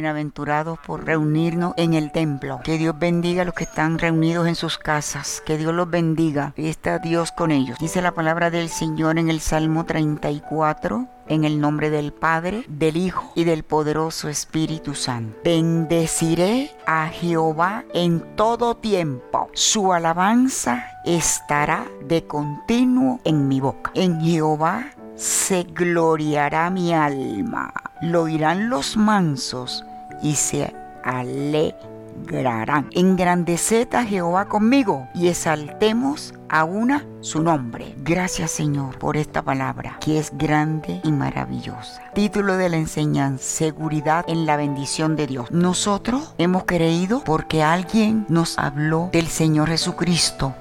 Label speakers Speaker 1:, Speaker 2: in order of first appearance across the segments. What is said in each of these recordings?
Speaker 1: Bienaventurados por reunirnos en el templo. Que Dios bendiga a los que están reunidos en sus casas. Que Dios los bendiga. Y está Dios con ellos. Dice la palabra del Señor en el Salmo 34. En el nombre del Padre, del Hijo y del poderoso Espíritu Santo. Bendeciré a Jehová en todo tiempo. Su alabanza estará de continuo en mi boca. En Jehová se gloriará mi alma. Lo oirán los mansos y se alegrarán. Engrandeced a Jehová conmigo y exaltemos a una su nombre. Gracias Señor por esta palabra que es grande y maravillosa. Título de la enseñanza, seguridad en la bendición de Dios. Nosotros hemos creído porque alguien nos habló del Señor Jesucristo,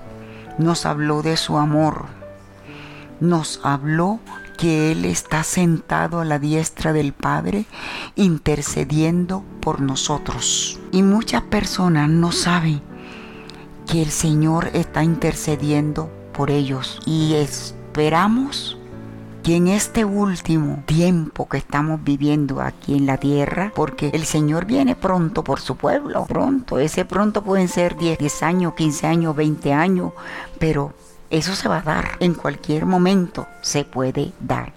Speaker 1: nos habló de su amor, nos habló que Él está sentado a la diestra del Padre intercediendo por nosotros. Y muchas personas no saben que el Señor está intercediendo por ellos. Y esperamos que en este último tiempo que estamos viviendo aquí en la tierra, porque el Señor viene pronto por su pueblo, pronto, ese pronto pueden ser 10, 10 años, 15 años, 20 años, pero eso se va a dar en cualquier momento, se puede dar.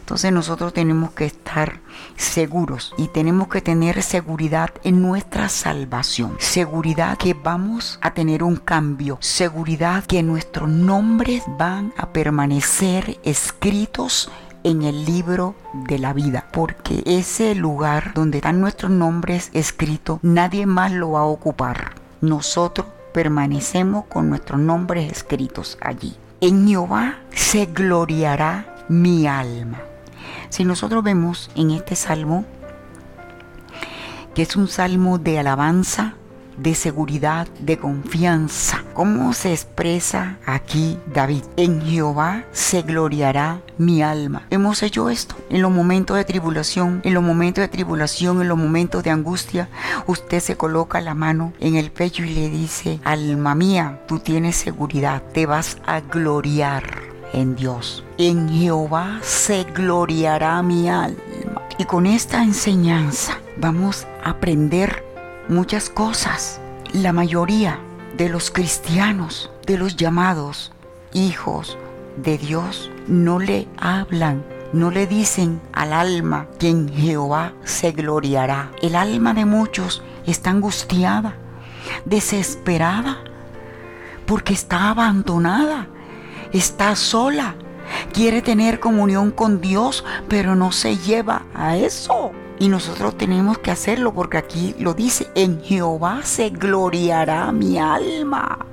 Speaker 1: Entonces nosotros tenemos que estar seguros y tenemos que tener seguridad en nuestra salvación. Seguridad que vamos a tener un cambio. Seguridad que nuestros nombres van a permanecer escritos en el libro de la vida, porque ese lugar donde están nuestros nombres escritos, nadie más lo va a ocupar. Nosotros permanecemos con nuestros nombres escritos allí. En Jehová se gloriará mi alma. Si nosotros vemos en este salmo, que es un salmo de alabanza, de seguridad, de confianza. ¿Cómo se expresa aquí David? En Jehová se gloriará mi alma. Hemos hecho esto en los momentos de tribulación, en los momentos de tribulación, en los momentos de angustia. Usted se coloca la mano en el pecho y le dice, alma mía, tú tienes seguridad, te vas a gloriar en Dios. En Jehová se gloriará mi alma. Y con esta enseñanza vamos a aprender muchas cosas. La mayoría de los cristianos, de los llamados hijos de Dios, no le hablan, no le dicen al alma que en Jehová se gloriará. El alma de muchos está angustiada, desesperada, porque está abandonada, está sola, quiere tener comunión con Dios, pero no se lleva a eso. Y nosotros tenemos que hacerlo porque aquí lo dice, en Jehová se gloriará mi alma.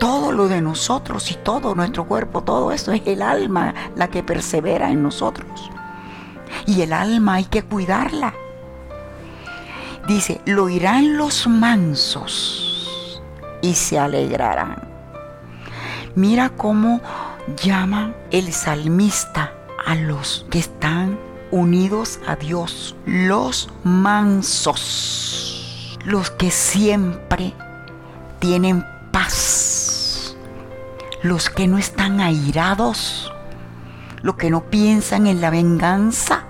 Speaker 1: Todo lo de nosotros y todo nuestro cuerpo, todo eso es el alma la que persevera en nosotros. Y el alma hay que cuidarla. Dice, lo irán los mansos y se alegrarán. Mira cómo llama el salmista a los que están unidos a Dios, los mansos, los que siempre tienen paz, los que no están airados, los que no piensan en la venganza,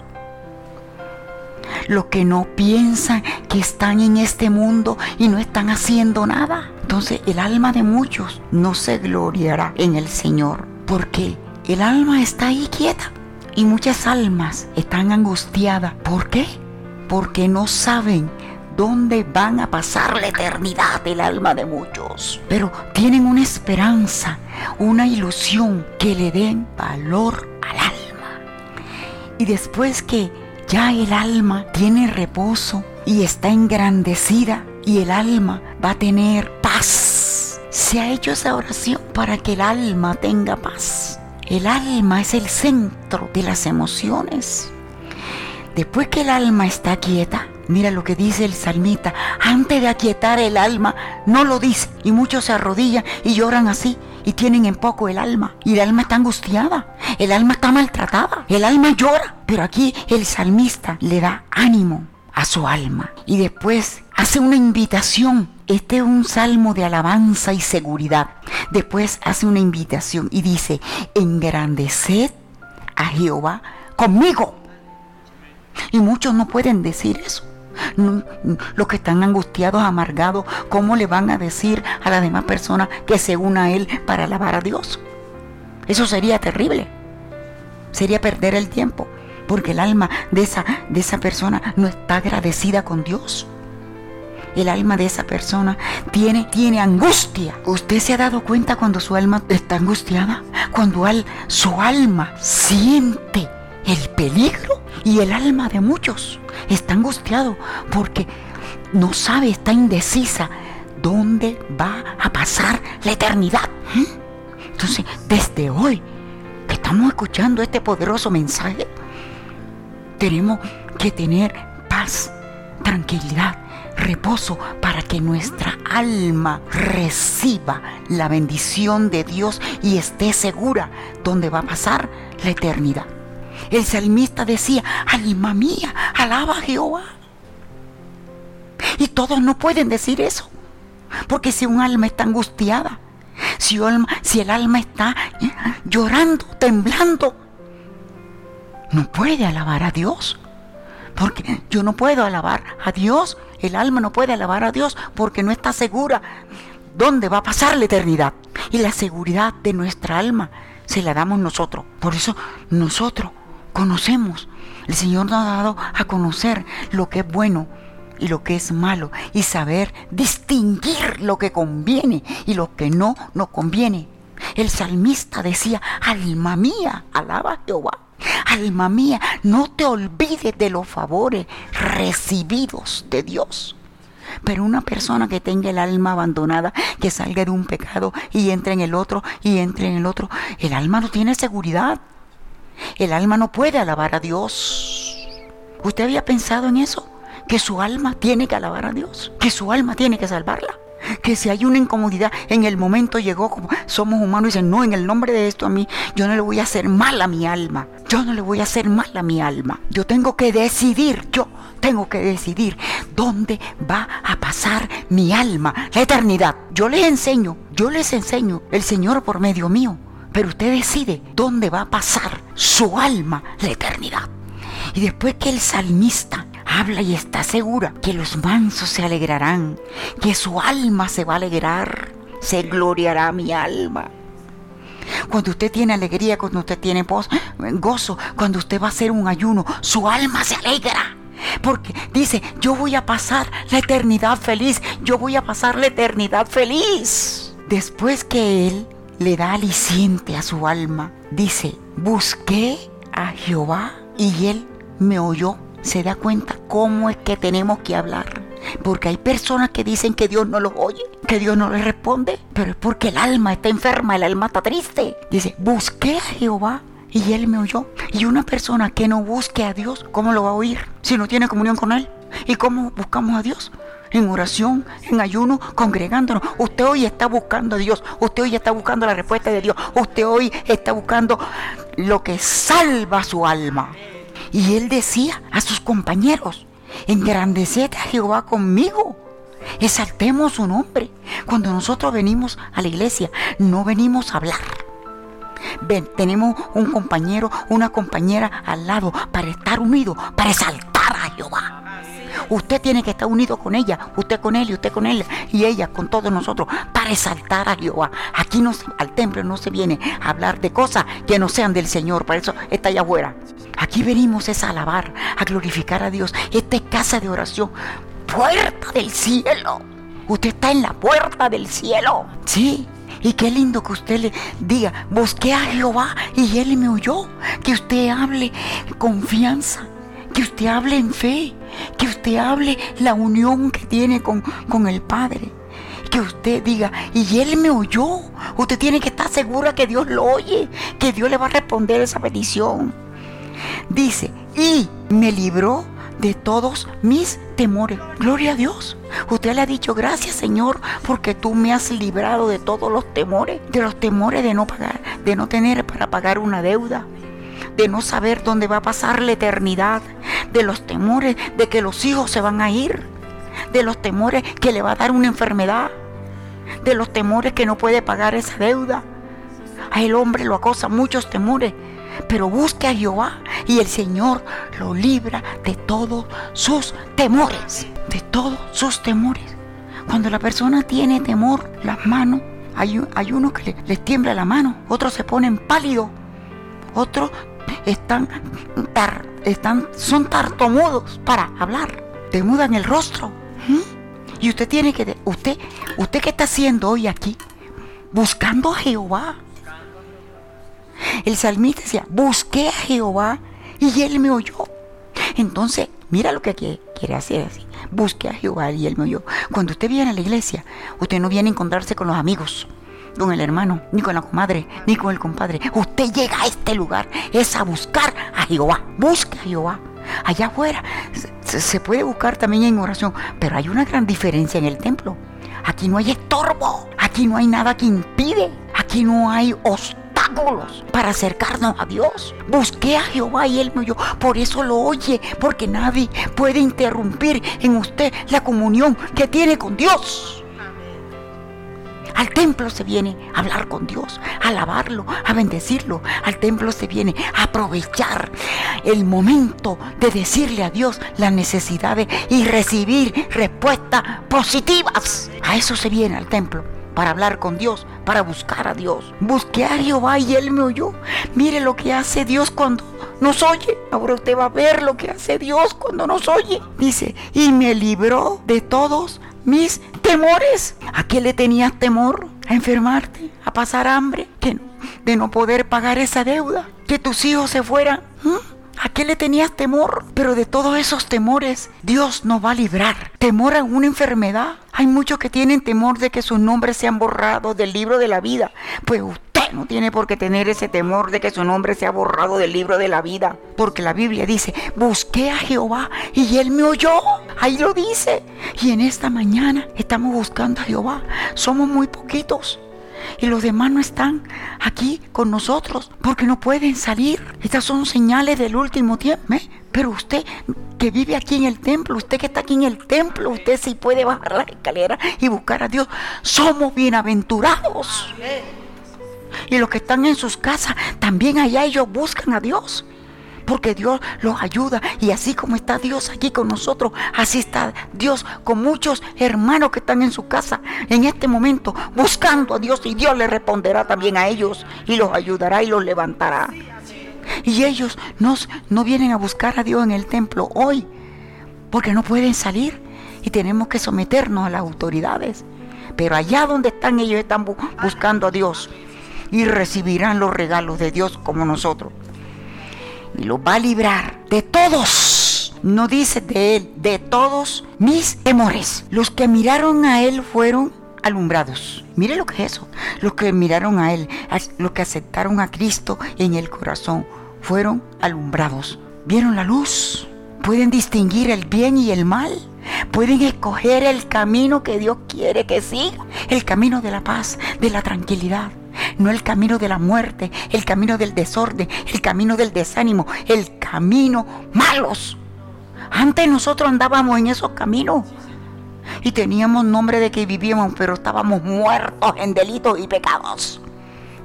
Speaker 1: los que no piensan que están en este mundo y no están haciendo nada. Entonces el alma de muchos no se gloriará en el Señor, porque el alma está ahí quieta y muchas almas están angustiadas. ¿Por qué? Porque no saben dónde van a pasar la eternidad del alma de muchos. Pero tienen una esperanza, una ilusión que le den valor al alma. Y después que ya el alma tiene reposo y está engrandecida y el alma va a tener paz. Se ha hecho esa oración para que el alma tenga paz. El alma es el centro de las emociones. Después que el alma está quieta, mira lo que dice el salmita, antes de aquietar el alma, no lo dice. Y muchos se arrodillan y lloran así y tienen en poco el alma. Y el alma está angustiada, el alma está maltratada, el alma llora. Pero aquí el salmista le da ánimo a su alma. Y después hace una invitación. Este es un salmo de alabanza y seguridad. Después hace una invitación y dice, engrandeced a Jehová conmigo. Y muchos no pueden decir eso. los que están angustiados, amargados, ¿cómo le van a decir a las demás personas que se una a Él para alabar a Dios? Eso sería terrible. Sería perder el tiempo, porque el alma de esa, de esa persona no está agradecida con Dios. El alma de esa persona tiene, tiene angustia. ¿Usted se ha dado cuenta cuando su alma está angustiada? Cuando su alma siente el peligro y el alma de muchos está angustiado porque no sabe, está indecisa dónde va a pasar la eternidad. ¿Mm? Entonces, desde hoy que estamos escuchando este poderoso mensaje, tenemos que tener paz, tranquilidad, reposo para que nuestra alma reciba la bendición de Dios y esté segura donde va a pasar la eternidad. El salmista decía, alma mía, alaba a Jehová. Y todos no pueden decir eso. Porque si un alma está angustiada, si, si el alma está llorando, temblando, no puede alabar a Dios. Porque yo no puedo alabar a Dios, el alma no puede alabar a Dios porque no está segura dónde va a pasar la eternidad. Y la seguridad de nuestra alma se la damos nosotros. Por eso nosotros conocemos. El Señor nos ha dado a conocer lo que es bueno y lo que es malo y saber distinguir lo que conviene y lo que no nos conviene. El salmista decía, alma mía, alaba a Jehová. Alma mía, no te olvides de los favores recibidos de Dios. Pero una persona que tenga el alma abandonada, que salga de un pecado y entre en el otro y entre en el otro, el alma no tiene seguridad. El alma no puede alabar a Dios. ¿Usted había pensado en eso? Que su alma tiene que alabar a Dios, que su alma tiene que salvarla. Que si hay una incomodidad, en el momento llegó, como somos humanos, y dicen, no, en el nombre de esto a mí, yo no le voy a hacer mal a mi alma. Yo no le voy a hacer mal a mi alma. Yo tengo que decidir, yo tengo que decidir dónde va a pasar mi alma, la eternidad. Yo les enseño, yo les enseño, el Señor por medio mío pero usted decide dónde va a pasar su alma la eternidad. Y después que el salmista habla y está segura que los mansos se alegrarán, que su alma se va a alegrar, se gloriará mi alma. Cuando usted tiene alegría, cuando usted tiene gozo, cuando usted va a hacer un ayuno, su alma se alegra. Porque dice, yo voy a pasar la eternidad feliz, yo voy a pasar la eternidad feliz. Después que él le da aliciente a su alma. Dice, busqué a Jehová y él me oyó. Se da cuenta cómo es que tenemos que hablar. Porque hay personas que dicen que Dios no los oye, que Dios no les responde, pero es porque el alma está enferma, el alma está triste. Dice, busqué a Jehová y él me oyó. Y una persona que no busque a Dios, ¿cómo lo va a oír si no tiene comunión con él? ¿Y cómo buscamos a Dios? en oración, en ayuno, congregándonos. Usted hoy está buscando a Dios, usted hoy está buscando la respuesta de Dios, usted hoy está buscando lo que salva su alma. Y él decía a sus compañeros, engrandecete a Jehová conmigo. Exaltemos su nombre. Cuando nosotros venimos a la iglesia, no venimos a hablar. Ven, tenemos un compañero, una compañera al lado para estar unidos, para exaltar a Jehová. Usted tiene que estar unido con ella, usted con él y usted con él y ella con todos nosotros para exaltar a Jehová. Aquí no, al templo no se viene a hablar de cosas que no sean del Señor, para eso está allá afuera. Aquí venimos es a alabar, a glorificar a Dios. Esta es casa de oración, puerta del cielo. Usted está en la puerta del cielo. Sí, y qué lindo que usted le diga, busqué a Jehová y él me oyó. Que usted hable confianza, que usted hable en fe, que usted hable la unión que tiene con, con el Padre. Que usted diga, y Él me oyó. Usted tiene que estar segura que Dios lo oye, que Dios le va a responder esa petición. Dice, y me libró de todos mis temores. Gloria a Dios. Usted le ha dicho, gracias Señor, porque tú me has librado de todos los temores, de los temores de no pagar, de no tener para pagar una deuda, de no saber dónde va a pasar la eternidad, de los temores de que los hijos se van a ir, de los temores que le va a dar una enfermedad, de los temores que no puede pagar esa deuda. A el hombre lo acosa muchos temores, pero busque a Jehová y el Señor lo libra de todos sus temores, de todos sus temores. Cuando la persona tiene temor, las manos, hay, hay unos que les, tiembla la mano, otros se ponen pálidos, otros están, están, son tartomudos para hablar, te mudan el rostro. Y usted tiene que, usted, usted qué está haciendo hoy aquí, buscando a Jehová. El salmista decía, busqué a Jehová y él me oyó. Entonces, mira lo que quiere hacer así. Busque a Jehová y él me oyó. Cuando usted viene a la iglesia, usted no viene a encontrarse con los amigos, con el hermano, ni con la comadre, ni con el compadre. Usted llega a este lugar, es a buscar a Jehová. Busque a Jehová. Allá afuera se, puede buscar también en oración, pero hay una gran diferencia en el templo. Aquí no hay estorbo, aquí no hay nada que impide, aquí no hay obstáculos para acercarnos a Dios. Busqué a Jehová y Él me oyó. Por eso lo oye, porque nadie puede interrumpir en usted la comunión que tiene con Dios. Al templo se viene a hablar con Dios, a alabarlo, a bendecirlo. Al templo se viene a aprovechar el momento de decirle a Dios las necesidades y recibir respuestas positivas. A eso se viene al templo para hablar con Dios, para buscar a Dios. Busqué a Jehová y Él me oyó. Mire lo que hace Dios cuando nos oye. Ahora usted va a ver lo que hace Dios cuando nos oye. Dice, y me libró de todos mis temores. ¿A qué le tenías temor? ¿A enfermarte? ¿A pasar hambre? ¿De no poder pagar esa deuda? ¿Que tus hijos se fueran? ¿Mm? ¿A qué le tenías temor? Pero de todos esos temores, Dios nos va a librar. Temor a una enfermedad. Hay muchos que tienen temor de que sus nombres sean borrados del libro de la vida. Pues usted no tiene por qué tener ese temor de que su nombre sea borrado del libro de la vida. Porque la Biblia dice, busqué a Jehová y él me oyó. Ahí lo dice. Y en esta mañana estamos buscando a Jehová. Somos muy poquitos y los demás no están aquí con nosotros porque no pueden salir. Estas son señales del último tiempo. ¿eh? Pero usted que vive aquí en el templo, usted que está aquí en el templo, usted sí puede bajar las escaleras y buscar a Dios. Somos bienaventurados. Y los que están en sus casas, también allá ellos buscan a Dios porque Dios los ayuda. Y así como está Dios aquí con nosotros, así está Dios con muchos hermanos que están en su casa en este momento buscando a Dios y Dios le responderá también a ellos y los ayudará y los levantará. Y ellos no, no vienen a buscar a Dios en el templo hoy porque no pueden salir y tenemos que someternos a las autoridades. Pero allá donde están ellos están buscando a Dios y recibirán los regalos de Dios como nosotros y lo va a librar de todos. No dice de él, de todos mis temores. Los que miraron a él fueron alumbrados. Mire lo que es eso. Los que miraron a él, los que aceptaron a Cristo en el corazón, fueron alumbrados. Vieron la luz. Pueden distinguir el bien y el mal. Pueden escoger el camino que Dios quiere que siga. El camino de la paz, de la tranquilidad no el camino de la muerte, el camino del desorden, el camino del desánimo, el camino malos. Antes nosotros andábamos en esos caminos y teníamos nombre de que vivíamos, pero estábamos muertos en delitos y pecados.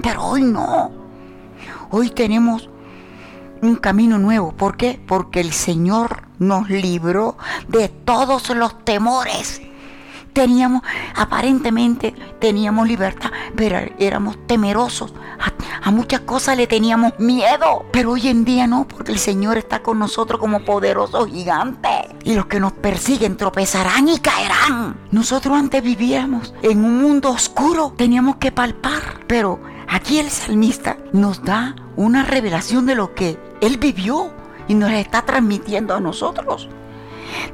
Speaker 1: Pero hoy no. Hoy tenemos un camino nuevo. ¿Por qué? Porque el Señor nos libró de todos los temores teníamos, aparentemente teníamos libertad, pero éramos temerosos. A, muchas cosas le teníamos miedo, pero hoy en día no, porque el Señor está con nosotros como poderoso gigante. Y los que nos persiguen tropezarán y caerán. Nosotros antes vivíamos en un mundo oscuro, teníamos que palpar, pero aquí el salmista nos da una revelación de lo que él vivió y nos está transmitiendo a nosotros.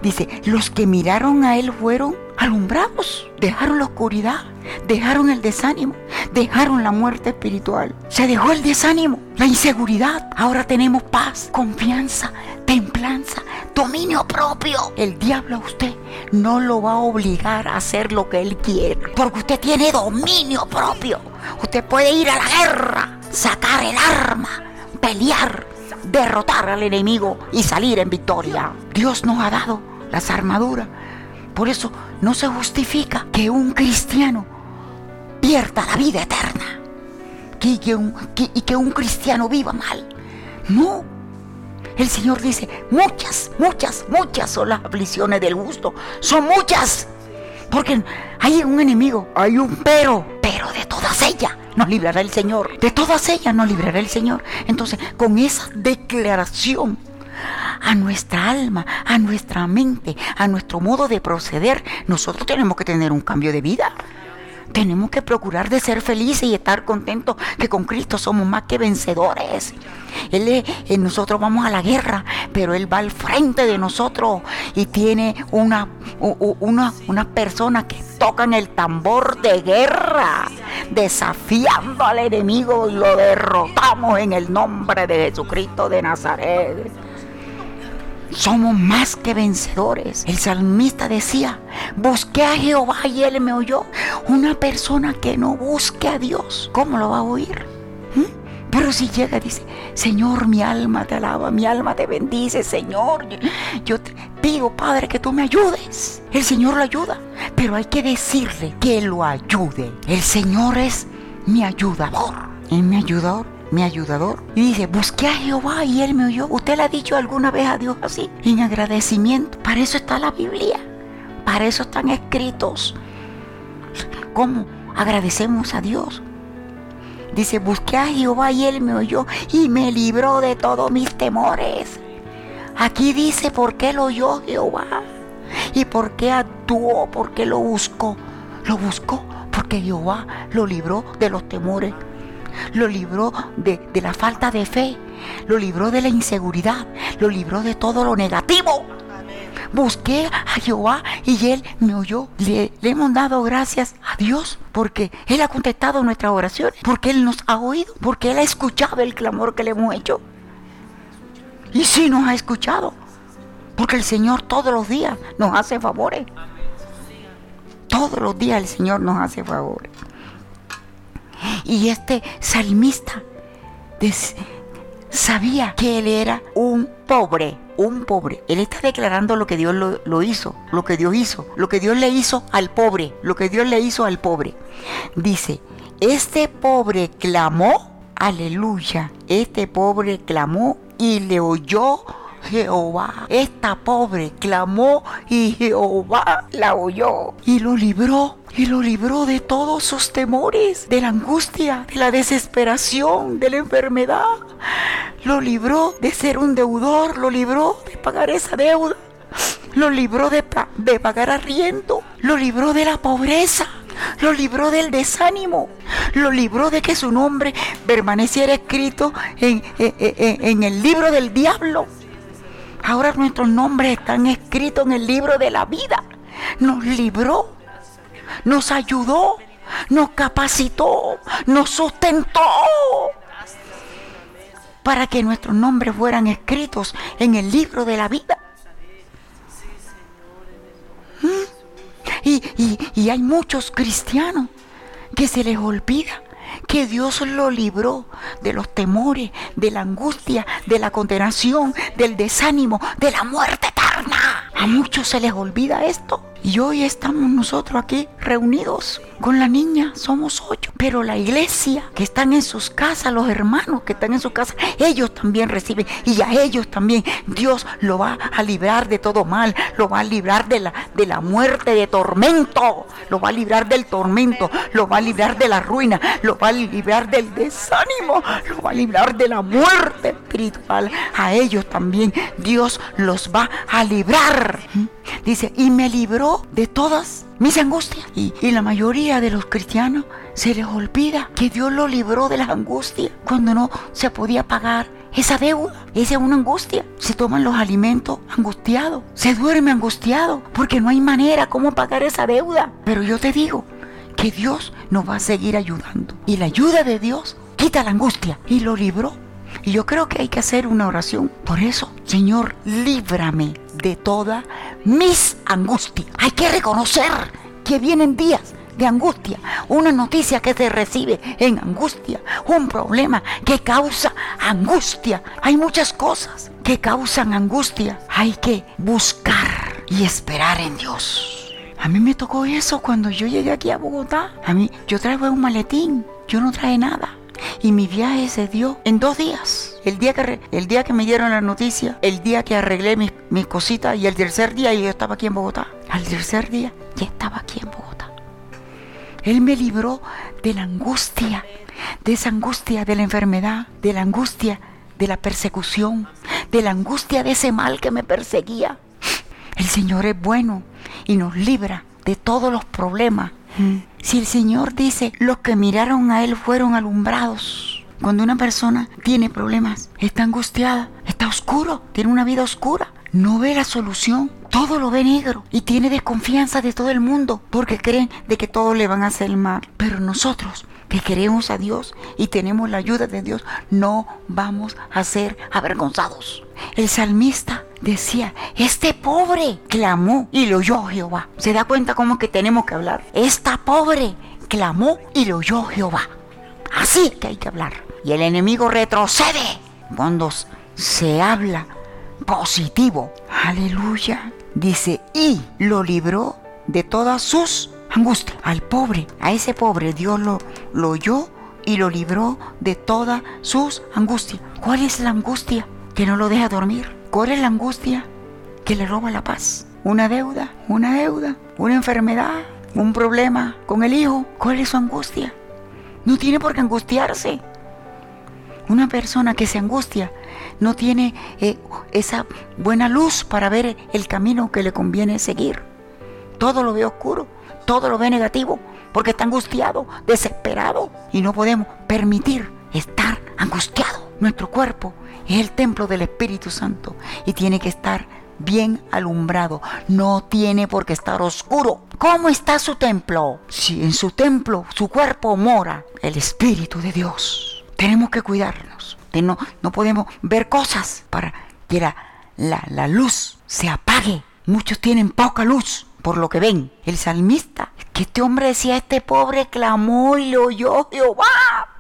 Speaker 1: Dice, los que miraron a él fueron alumbrados, dejaron la oscuridad, dejaron el desánimo, dejaron la muerte espiritual. Se dejó el desánimo, la inseguridad. Ahora tenemos paz, confianza, templanza, dominio propio. El diablo a usted no lo va a obligar a hacer lo que él quiere, porque usted tiene dominio propio. Usted puede ir a la guerra, sacar el arma, pelear, derrotar al enemigo y salir en victoria. Dios nos ha dado las armaduras. Por eso no se justifica que un cristiano pierda la vida eterna y que un, cristiano viva mal. No. El Señor dice, muchas, muchas, muchas son las aflicciones del gusto. Son muchas. Porque hay un enemigo, hay un pero, pero de todas ellas nos librará el Señor. De todas ellas nos librará el Señor. Entonces, con esa declaración a nuestra alma, a nuestra mente, a nuestro modo de proceder, nosotros tenemos que tener un cambio de vida. Tenemos que procurar de ser felices y estar contentos que con Cristo somos más que vencedores. Él eh, nosotros vamos a la guerra, pero Él va al frente de nosotros y tiene una, una, una persona que tocan el tambor de guerra, desafiando al enemigo y lo derrotamos en el nombre de Jesucristo de Nazaret. Somos más que vencedores. El salmista decía, busqué a Jehová y él me oyó. Una persona que no busque a Dios, ¿cómo lo va a oír? ¿Mm? Pero si llega y dice, Señor, mi alma te alaba, mi alma te bendice, Señor. Yo te pido, Padre, que tú me ayudes. El Señor lo ayuda, pero hay que decirle que lo ayude. El Señor es mi ayudador. Es mi ayudador mi ayudador. Y dice, busqué a Jehová y él me oyó. ¿Usted le ha dicho alguna vez a Dios así? En agradecimiento. Para eso está la Biblia. Para eso están escritos. ¿Cómo agradecemos a Dios? Dice, busqué a Jehová y él me oyó y me libró de todos mis temores. Aquí dice por qué lo oyó Jehová y por qué actuó, por qué lo buscó. Lo buscó porque Jehová lo libró de los temores lo libró de, la falta de fe, lo libró de la inseguridad, lo libró de todo lo negativo. Busqué a Jehová y Él me oyó. Le, le, hemos dado gracias a Dios porque Él ha contestado nuestras oraciones, porque Él nos ha oído, porque Él ha escuchado el clamor que le hemos hecho. Y sí nos ha escuchado, porque el Señor todos los días nos hace favores. Todos los días el Señor nos hace favores. Y este salmista sabía que él era un pobre, un pobre. Él está declarando lo que Dios lo, lo, hizo, lo que Dios hizo, lo que Dios le hizo al pobre, lo que Dios le hizo al pobre. Dice, este pobre clamó, aleluya, este pobre clamó y le oyó Jehová. Esta pobre clamó y Jehová la oyó y lo libró y lo libró de todos sus temores, de la angustia, de la desesperación, de la enfermedad. Lo libró de ser un deudor, lo libró de pagar esa deuda, lo libró de, pagar arriendo, lo libró de la pobreza, lo libró del desánimo, lo libró de que su nombre permaneciera escrito en, el libro del diablo. Ahora nuestros nombres están escritos en el libro de la vida. Nos libró nos ayudó, nos capacitó, nos sustentó para que nuestros nombres fueran escritos en el libro de la vida. ¿Mm? Y, y, hay muchos cristianos que se les olvida que Dios lo libró de los temores, de la angustia, de la condenación, del desánimo, de la muerte eterna. A muchos se les olvida esto. Y hoy estamos nosotros aquí reunidos con la niña, somos ocho. Pero la iglesia que están en sus casas, los hermanos que están en su casa, ellos también reciben. Y a ellos también Dios lo va a librar de todo mal, lo va a librar de la, de la muerte, de tormento, lo va a librar del tormento, lo va a librar de la ruina, lo va a librar del desánimo, lo va a librar de la muerte espiritual. A ellos también Dios los va a librar. Dice, y me libró de todas mis angustias. Y, la mayoría de los cristianos se les olvida que Dios lo libró de las angustias cuando no se podía pagar esa deuda. Esa es una angustia. Se toman los alimentos angustiados. Se duerme angustiado porque no hay manera cómo pagar esa deuda. Pero yo te digo que Dios nos va a seguir ayudando. Y la ayuda de Dios quita la angustia y lo libró. Y yo creo que hay que hacer una oración. Por eso, Señor, líbrame de toda mis angustias. Hay que reconocer que vienen días de angustia, una noticia que se recibe en angustia, un problema que causa angustia. Hay muchas cosas que causan angustia. Hay que buscar y esperar en Dios. A mí me tocó eso cuando yo llegué aquí a Bogotá. A mí, yo traje un maletín, yo no traje nada. Y mi viaje se dio en dos días. El día que, el día que me dieron la noticia, el día que arreglé mis, mis cositas y el tercer día yo estaba aquí en Bogotá. Al tercer día ya estaba aquí en Bogotá. Él me libró de la angustia, de esa angustia de la enfermedad, de la angustia de la persecución, de la angustia de ese mal que me perseguía. El Señor es bueno y nos libra de todos los problemas. Si el Señor dice, los que miraron a Él fueron alumbrados. Cuando una persona tiene problemas, está angustiada, está oscuro, tiene una vida oscura, no ve la solución, todo lo ve negro y tiene desconfianza de todo el mundo porque creen de que todos le van a hacer mal. Pero nosotros que queremos a Dios y tenemos la ayuda de Dios, no vamos a ser avergonzados. El salmista decía, este pobre clamó y lo oyó Jehová. ¿Se da cuenta cómo que tenemos que hablar? Esta pobre clamó y lo oyó Jehová. Así que hay que hablar. Y el enemigo retrocede cuando se habla positivo. Aleluya. Dice, y lo libró de todas sus angustias. Al pobre, a ese pobre Dios lo, lo oyó y lo libró de todas sus angustias. ¿Cuál es la angustia que no lo deja dormir? ¿Cuál es la angustia que le roba la paz? Una deuda, una deuda, una enfermedad, un problema con el hijo. ¿Cuál es su angustia? No tiene por qué angustiarse. Una persona que se angustia no tiene eh, esa buena luz para ver el camino que le conviene seguir. Todo lo ve oscuro, todo lo ve negativo, porque está angustiado, desesperado. Y no podemos permitir estar angustiado. Nuestro cuerpo es el templo del Espíritu Santo y tiene que estar bien alumbrado. No tiene por qué estar oscuro. ¿Cómo está su templo? Si en su templo, su cuerpo mora el Espíritu de Dios. Tenemos que cuidarnos. no, no podemos ver cosas para que la, la luz se apague. Muchos tienen poca luz por lo que ven. El salmista, que este hombre decía, este pobre clamó y lo oyó Jehová.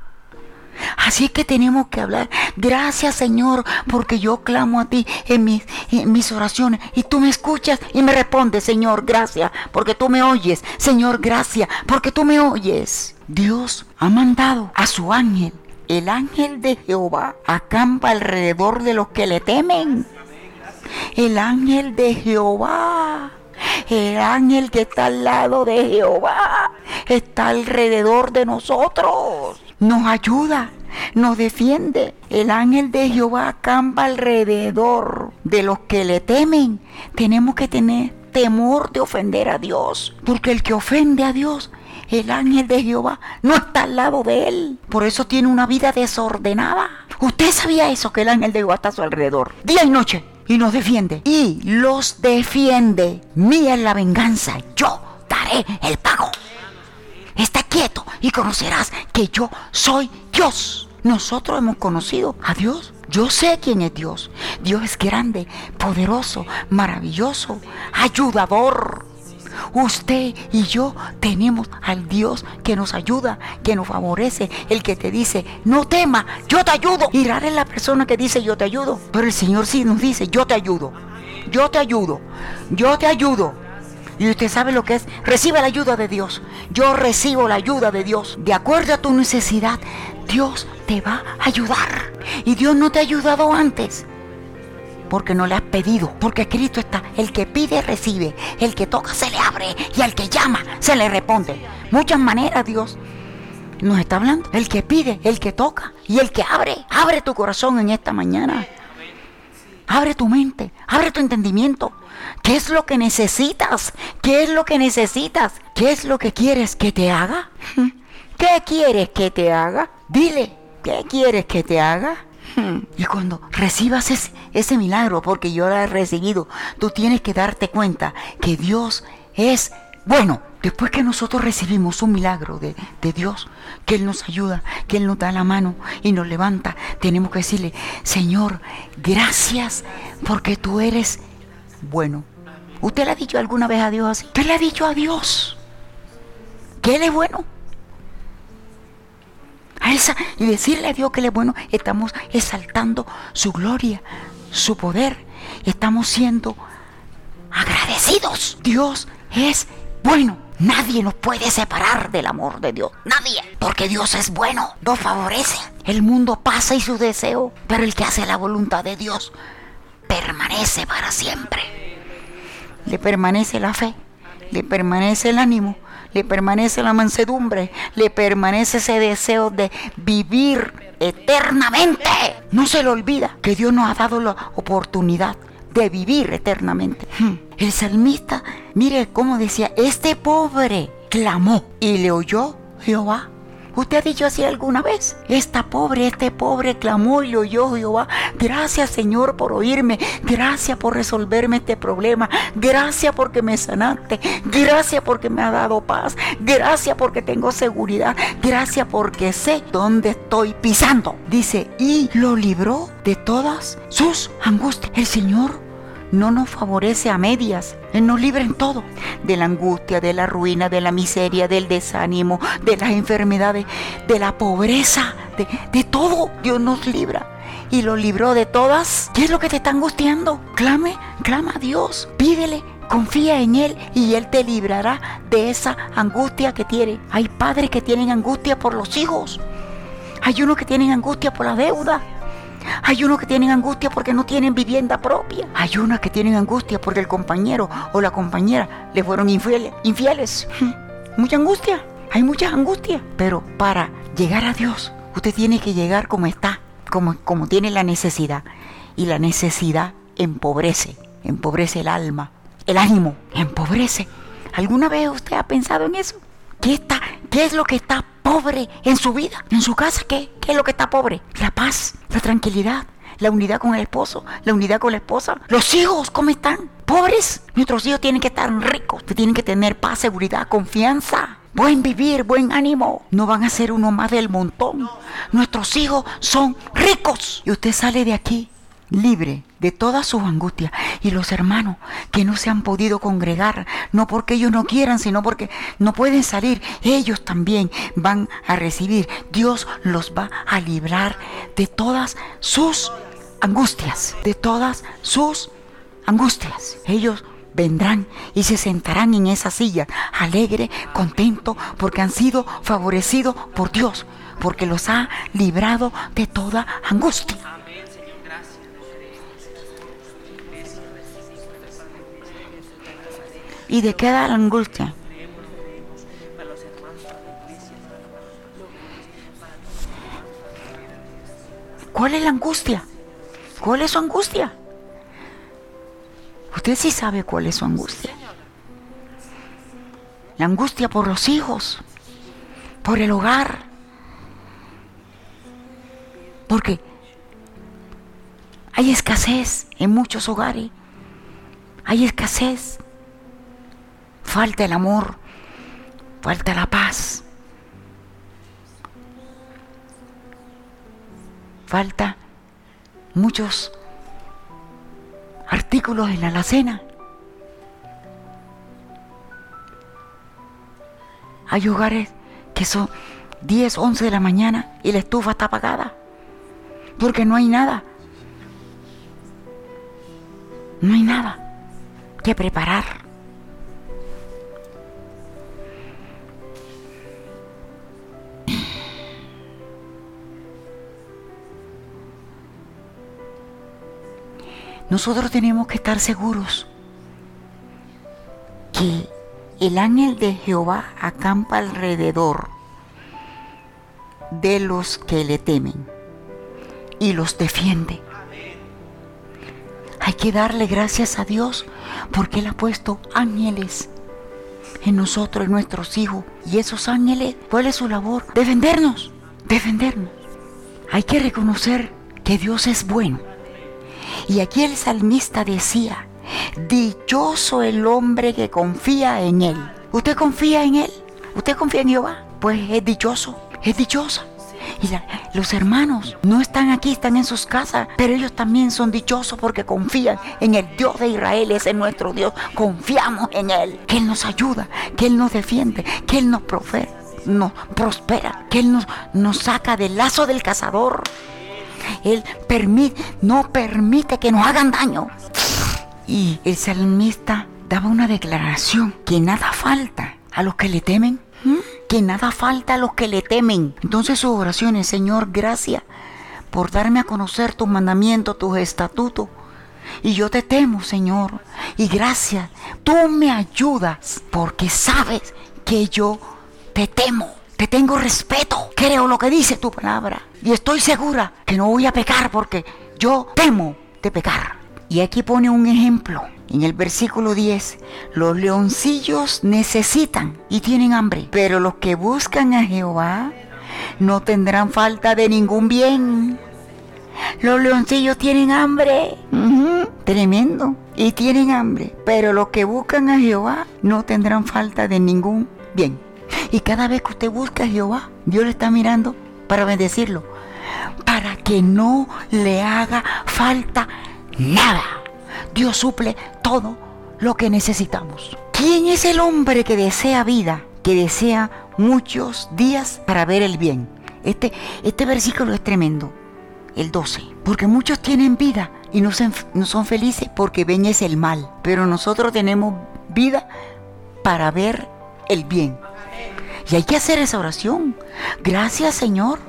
Speaker 1: Así que tenemos que hablar. Gracias Señor, porque yo clamo a ti en mis, oraciones y tú me escuchas y me respondes, Señor, gracias, porque tú me oyes. Señor, gracias, porque tú me oyes. Dios ha mandado a su ángel el ángel de Jehová acampa alrededor de los que le temen. El ángel de Jehová. El ángel que está al lado de Jehová está alrededor de nosotros. Nos ayuda, nos defiende. El ángel de Jehová acampa alrededor de los que le temen. Tenemos que tener temor de ofender a Dios, porque el que ofende a Dios el ángel de Jehová no está al lado de él. Por eso tiene una vida desordenada. ¿Usted sabía eso? Que el ángel de Jehová está a su alrededor. Día y noche. Y nos defiende. Y los defiende. Mía es la venganza. Yo daré el pago. Está quieto y conocerás que yo soy Dios. Nosotros hemos conocido a Dios. Yo sé quién es Dios. Dios es grande, poderoso, maravilloso, ayudador. Usted y yo tenemos al Dios que nos ayuda, que nos favorece, el que te dice, no tema, yo te ayudo. Y rara es la persona que dice, yo te ayudo. Pero el Señor sí nos dice, yo te ayudo, yo te ayudo, yo te ayudo. Y usted sabe lo que es, recibe la ayuda de Dios. Yo recibo la ayuda de Dios. De acuerdo a tu necesidad, Dios te va a ayudar. Y Dios no te ha ayudado antes porque no le has pedido, porque Cristo está, el que pide recibe, el que toca se le abre y al que llama se le responde. Muchas maneras Dios nos está hablando, el que pide, el que toca y el que abre. Abre tu corazón en esta mañana. Abre tu mente, abre tu entendimiento. ¿Qué es lo que necesitas? ¿Qué es lo que necesitas? ¿Qué es lo que quieres que te haga? ¿Qué quieres que te haga? Dile, ¿qué quieres que te haga? Y cuando recibas ese, milagro, porque yo lo he recibido, tú tienes que darte cuenta que Dios es bueno. Después que nosotros recibimos un milagro de, de, Dios, que Él nos ayuda, que Él nos da la mano y nos levanta, tenemos que decirle, Señor, gracias porque tú eres bueno. ¿Usted le ha dicho alguna vez a Dios así? ¿Usted le ha dicho a Dios que Él es bueno? y decirle a Dios que Él es bueno, estamos exaltando su gloria, su poder. Estamos siendo agradecidos. Dios es bueno. Nadie nos puede separar del amor de Dios. Nadie. Porque Dios es bueno. Nos favorece. El mundo pasa y su deseo. Pero el que hace la voluntad de Dios permanece para siempre. Le permanece la fe. Le permanece el ánimo. Le permanece la mansedumbre. Le permanece ese deseo de vivir eternamente. No se le olvida que Dios nos ha dado la oportunidad de vivir eternamente. Hmm. El salmista, mire cómo decía, este pobre clamó y le oyó Jehová. ¿Usted ha dicho así alguna vez? Esta pobre, este pobre clamó y le oyó Jehová. Gracias Señor por oírme. Gracias por resolverme este problema. Gracias porque me sanaste. Gracias porque me ha dado paz. Gracias porque tengo seguridad. Gracias porque sé dónde estoy pisando. Dice, y lo libró de todas sus angustias. El Señor no nos favorece a medias. Él nos libra en todo. De la angustia, de la ruina, de la miseria, del desánimo, de las enfermedades, de la pobreza, de, de todo. Dios nos libra. Y lo libró de todas. ¿Qué es lo que te está angustiando? Clame, clama a Dios. Pídele, confía en Él y Él te librará de esa angustia que tiene. Hay padres que tienen angustia por los hijos. Hay unos que tienen angustia por la deuda. Hay unos que tienen angustia porque no tienen vivienda propia. Hay unos que tienen angustia porque el compañero o la compañera le fueron infieles. infieles. Mucha angustia. Hay mucha angustia. Pero para llegar a Dios, usted tiene que llegar como está, como, como tiene la necesidad. Y la necesidad empobrece, empobrece el alma, el ánimo, empobrece. ¿Alguna vez usted ha pensado en eso? ¿Qué, está, ¿Qué es lo que está pobre en su vida, en su casa. ¿Qué? ¿Qué es lo que está pobre? La paz, la tranquilidad, la unidad con el esposo, la unidad con la esposa. Los hijos, ¿cómo están? Pobres. Nuestros hijos tienen que estar ricos, tienen que tener paz, seguridad, confianza. Buen vivir, buen ánimo. No van a ser uno más del montón. Nuestros hijos son ricos. Y usted sale de aquí libre de todas sus angustias. Y los hermanos que no se han podido congregar, no porque ellos no quieran, sino porque no pueden salir, ellos también van a recibir. Dios los va a librar de todas sus angustias, de todas sus angustias. Ellos vendrán y se sentarán en esa silla, alegre, contento, porque han sido favorecidos por Dios, porque los ha librado de toda angustia. ¿Y de qué da la angustia? ¿Cuál es la angustia? ¿Cuál es su angustia? Usted sí sabe cuál es su angustia. La angustia por los hijos, por el hogar. Porque hay escasez en muchos hogares. Hay escasez falta el amor, falta la paz, falta muchos artículos en la alacena. Hay hogares que son 10, 11 de la mañana y la estufa está apagada porque no hay nada. No hay nada que preparar. Nosotros tenemos que estar seguros que el ángel de Jehová acampa alrededor de los que le temen y los defiende. Hay que darle gracias a Dios porque Él ha puesto ángeles en nosotros, en nuestros hijos. Y esos ángeles, ¿cuál es su labor? Defendernos, defendernos. Hay que reconocer que Dios es bueno y aquí el salmista decía, dichoso el hombre que confía en él. ¿Usted confía en él? ¿Usted confía en Jehová? Pues es dichoso, es dichosa. Y los hermanos no están aquí, están en sus casas, pero ellos también son dichosos porque confían en el Dios de Israel, ese es nuestro Dios. Confiamos en Él, que Él nos ayuda, que Él nos defiende, que Él nos, nos prospera, que Él nos, nos saca del lazo del cazador. Él permite, no permite que nos hagan daño. Y el salmista daba una declaración que nada falta a los que le temen. ¿Mm? Que nada falta a los que le temen. Entonces sus oraciones, Señor, gracias por darme a conocer tus mandamientos, tus estatutos. Y yo te temo, Señor. Y gracias, tú me ayudas porque sabes que yo te temo. Te tengo respeto. Creo lo que dice tu palabra. Y estoy segura que no voy a pecar porque yo temo de pecar. Y aquí pone un ejemplo. En el versículo 10, los leoncillos necesitan y tienen hambre, pero los que buscan a Jehová no tendrán falta de ningún bien. Los leoncillos tienen hambre. tremendo. Y tienen hambre. Pero los que buscan a Jehová no tendrán falta de ningún bien. Y cada vez que usted busca a Jehová, Dios le está mirando para bendecirlo. Para que no le haga falta nada. Dios suple todo lo que necesitamos. ¿Quién es el hombre que desea vida, que desea muchos días para ver el bien? Este, este versículo es tremendo, el 12. Porque muchos tienen vida y no, no son felices porque ven es el mal. Pero nosotros tenemos vida para ver el bien. Y hay que hacer esa oración. Gracias Señor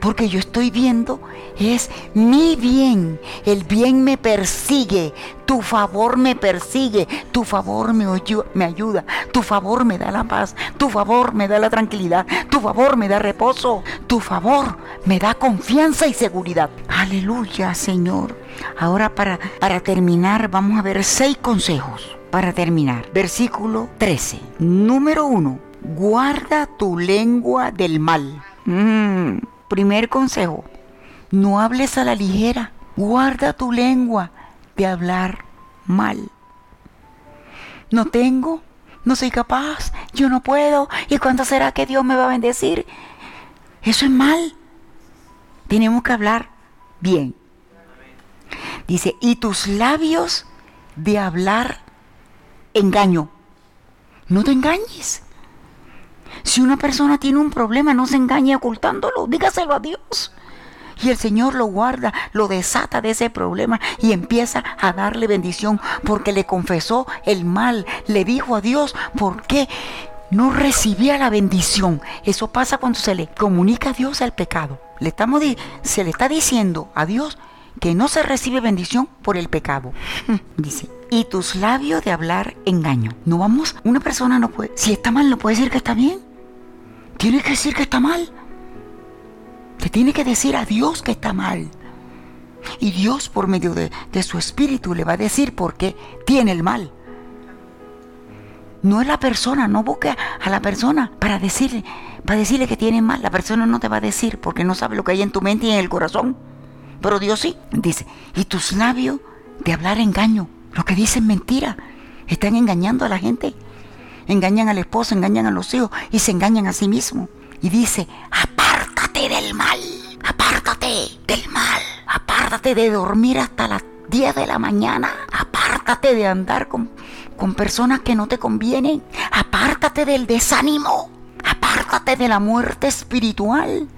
Speaker 1: porque yo estoy viendo es mi bien. El bien me persigue, tu favor me persigue, tu favor me, me ayuda, tu favor me da la paz, tu favor me da la tranquilidad, tu favor me da reposo, tu favor me da confianza y seguridad. Aleluya, Señor. Ahora para, para terminar vamos a ver seis consejos. Para terminar, versículo 13. Número 1. Guarda tu lengua del mal. Mm. Primer consejo, no hables a la ligera. Guarda tu lengua de hablar mal. No tengo, no soy capaz, yo no puedo. ¿Y cuándo será que Dios me va a bendecir? Eso es mal. Tenemos que hablar bien. Dice, y tus labios de hablar engaño. No te engañes. Si una persona tiene un problema, no se engañe ocultándolo, dígaselo a Dios. Y el Señor lo guarda, lo desata de ese problema y empieza a darle bendición porque le confesó el mal, le dijo a Dios por qué no recibía la bendición. Eso pasa cuando se le comunica a Dios el pecado. Le estamos se le está diciendo a Dios que no se recibe bendición por el pecado. Dice, y tus labios de hablar engaño. No vamos, una persona no puede, si está mal no puede decir que está bien. Tiene que decir que está mal. Te tiene que decir a Dios que está mal. Y Dios por medio de, su espíritu le va a decir por qué tiene el mal. No es la persona, no busque a la persona para decirle, para decirle que tiene mal. La persona no te va a decir porque no sabe lo que hay en tu mente y en el corazón. Pero Dios sí. Dice, y tus labios de hablar engaño, lo que dicen mentira, están engañando a la gente engañan al esposo, engañan a los hijos y se engañan a sí mismos. Y dice, apártate del mal, apártate del mal, apártate de dormir hasta las 10 de la mañana, apártate de andar con, con personas que no te convienen, apártate del desánimo, apártate de la muerte espiritual.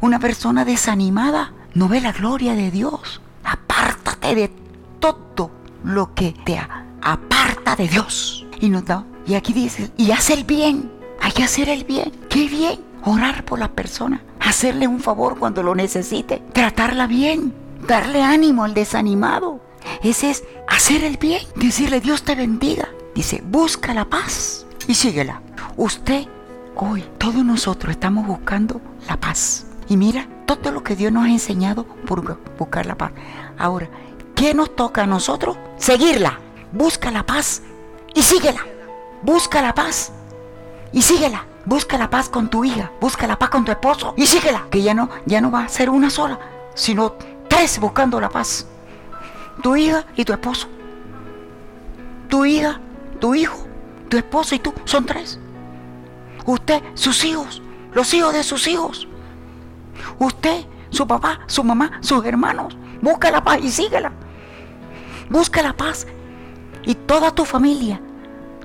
Speaker 1: Una persona desanimada no ve la gloria de Dios. Apártate de todo lo que te aparta de Dios. Y nos da y aquí dice, y hace el bien. Hay que hacer el bien. ¿Qué bien? Orar por la persona. Hacerle un favor cuando lo necesite. Tratarla bien. Darle ánimo al desanimado. Ese es hacer el bien. Decirle Dios te bendiga. Dice, busca la paz y síguela. Usted, hoy, todos nosotros estamos buscando la paz. Y mira todo lo que Dios nos ha enseñado por buscar la paz. Ahora, ¿qué nos toca a nosotros? Seguirla. Busca la paz y síguela. Busca la paz y síguela. Busca la paz con tu hija, busca la paz con tu esposo y síguela. Que ya no, ya no va a ser una sola, sino tres buscando la paz. Tu hija y tu esposo. Tu hija, tu hijo, tu esposo y tú. Son tres. Usted, sus hijos, los hijos de sus hijos. Usted, su papá, su mamá, sus hermanos. Busca la paz y síguela. Busca la paz y toda tu familia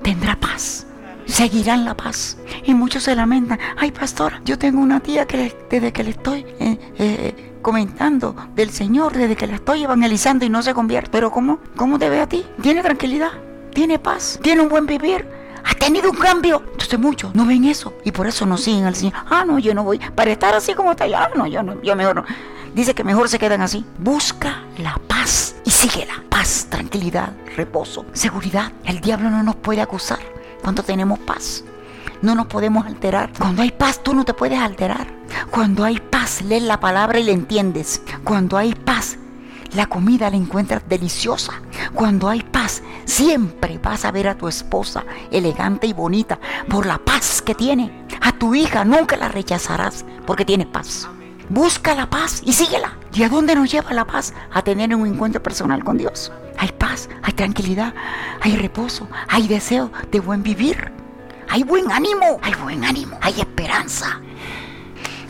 Speaker 1: tendrá paz. Seguirán la paz. Y muchos se lamentan. Ay, pastora, yo tengo una tía que desde que le estoy eh, eh, comentando del Señor, desde que la estoy evangelizando y no se convierte. Pero ¿cómo? ¿Cómo te ve a ti? ¿Tiene tranquilidad? ¿Tiene paz? ¿Tiene un buen vivir? ha tenido un cambio. Entonces muchos no ven eso y por eso no siguen al Señor. Ah, no, yo no voy. Para estar así como está, ah, no, yo no, yo mejor no. Dice que mejor se quedan así. Busca la paz y síguela. Paz, tranquilidad, reposo, seguridad. El diablo no nos puede acusar cuando tenemos paz. No nos podemos alterar. Cuando hay paz, tú no te puedes alterar. Cuando hay paz, lees la palabra y la entiendes. Cuando hay paz, la comida la encuentras deliciosa. Cuando hay paz, siempre vas a ver a tu esposa elegante y bonita por la paz que tiene. A tu hija nunca la rechazarás porque tiene paz. Busca la paz y síguela. ¿Y a dónde nos lleva la paz? A tener un encuentro personal con Dios. Hay paz, hay tranquilidad, hay reposo, hay deseo de buen vivir. Hay buen ánimo, hay buen ánimo, hay esperanza.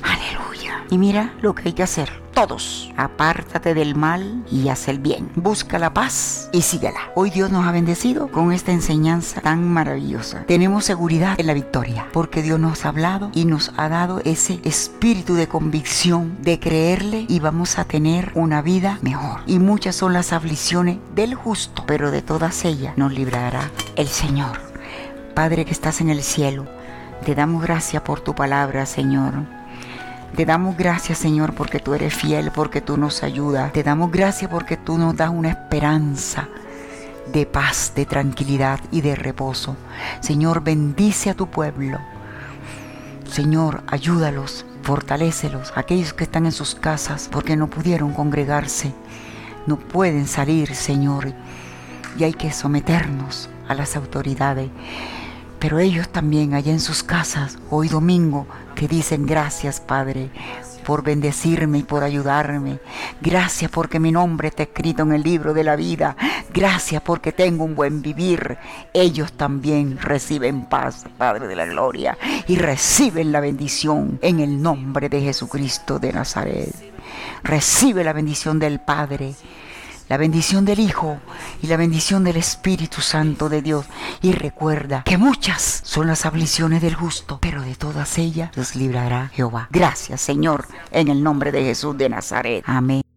Speaker 1: Aleluya. Y mira lo que hay que hacer todos. Apártate del mal y haz el bien. Busca la paz y síguela. Hoy Dios nos ha bendecido con esta enseñanza tan maravillosa. Tenemos seguridad en la victoria porque Dios nos ha hablado y nos ha dado ese espíritu de convicción de creerle y vamos a tener una vida mejor. Y muchas son las aflicciones del justo, pero de todas ellas nos librará el Señor. Padre que estás en el cielo, te damos gracias por tu palabra, Señor. Te damos gracias, Señor, porque tú eres fiel, porque tú nos ayudas. Te damos gracias porque tú nos das una esperanza de paz, de tranquilidad y de reposo. Señor, bendice a tu pueblo. Señor, ayúdalos, fortalécelos, aquellos que están en sus casas porque no pudieron congregarse, no pueden salir, Señor, y hay que someternos a las autoridades. Pero ellos también allá en sus casas, hoy domingo, te dicen gracias Padre por bendecirme y por ayudarme. Gracias porque mi nombre está escrito en el libro de la vida. Gracias porque tengo un buen vivir. Ellos también reciben paz, Padre de la Gloria, y reciben la bendición en el nombre de Jesucristo de Nazaret. Recibe la bendición del Padre la bendición del Hijo y la bendición del Espíritu Santo de Dios. Y recuerda que muchas son las aflicciones del justo, pero de todas ellas los librará Jehová. Gracias, Señor, en el nombre de Jesús de Nazaret. Amén.